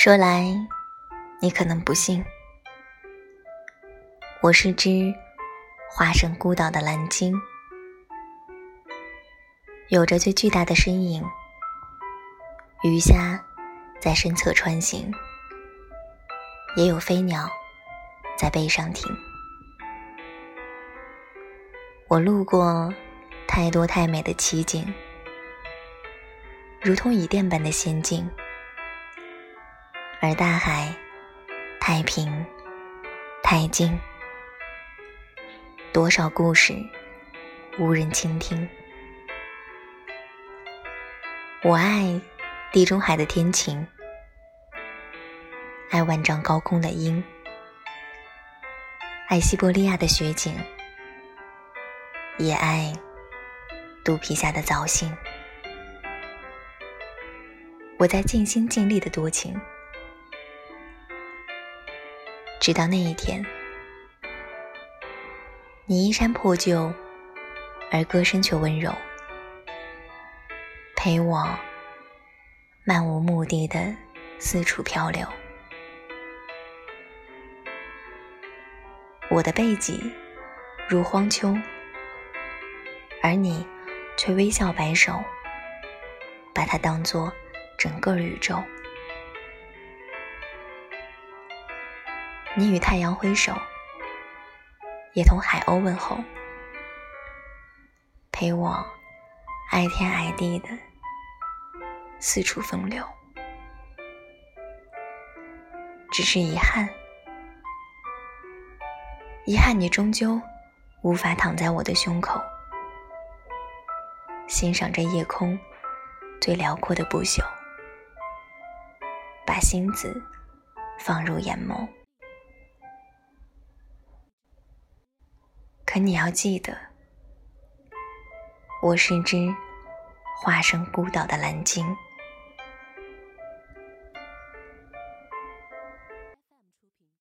说来，你可能不信，我是只化身孤岛的蓝鲸，有着最巨大的身影，鱼虾在身侧穿行，也有飞鸟在背上停。我路过太多太美的奇景，如同椅垫般的仙境。而大海太平太静，多少故事无人倾听。我爱地中海的天晴，爱万丈高空的鹰，爱西伯利亚的雪景，也爱肚皮下的藻荇。我在尽心尽力的多情。直到那一天，你衣衫破旧，而歌声却温柔，陪我漫无目的的四处漂流。我的背脊如荒丘，而你却微笑摆手，把它当作整个宇宙。你与太阳挥手，也同海鸥问候，陪我爱天爱地的四处风流。只是遗憾，遗憾你终究无法躺在我的胸口，欣赏着夜空最辽阔的不朽，把星子放入眼眸。而你要记得，我是只化身孤岛的蓝鲸。